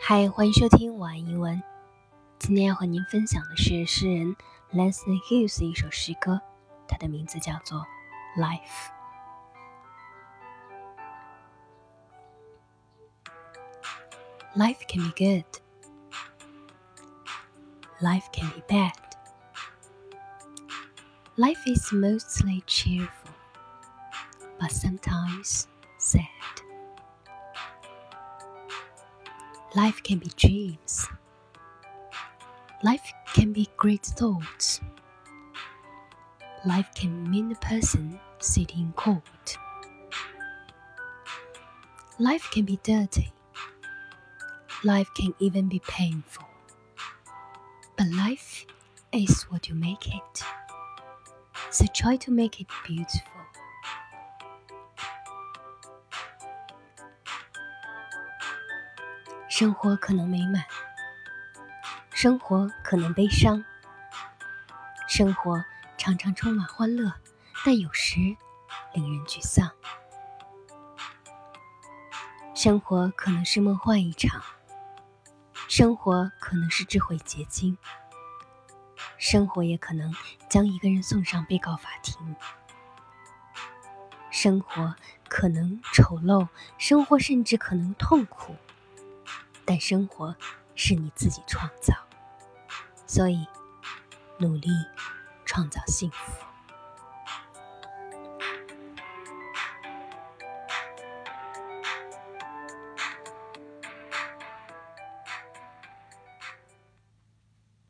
嗨，欢迎收听晚安英文。今天要和您分享的是诗人 Leslie Hughes 一首诗歌，它的名字叫做《Life》。Life can be good. Life can be bad. Life is mostly cheerful, but sometimes sad. Life can be dreams. Life can be great thoughts. Life can mean a person sitting in court. Life can be dirty. Life can even be painful. But life is what you make it. So try to make it beautiful. 生活可能美满，生活可能悲伤，生活常常充满欢乐，但有时令人沮丧。生活可能是梦幻一场，生活可能是智慧结晶，生活也可能将一个人送上被告法庭。生活可能丑陋，生活甚至可能痛苦。但生活是你自己创造，所以努力创造幸福。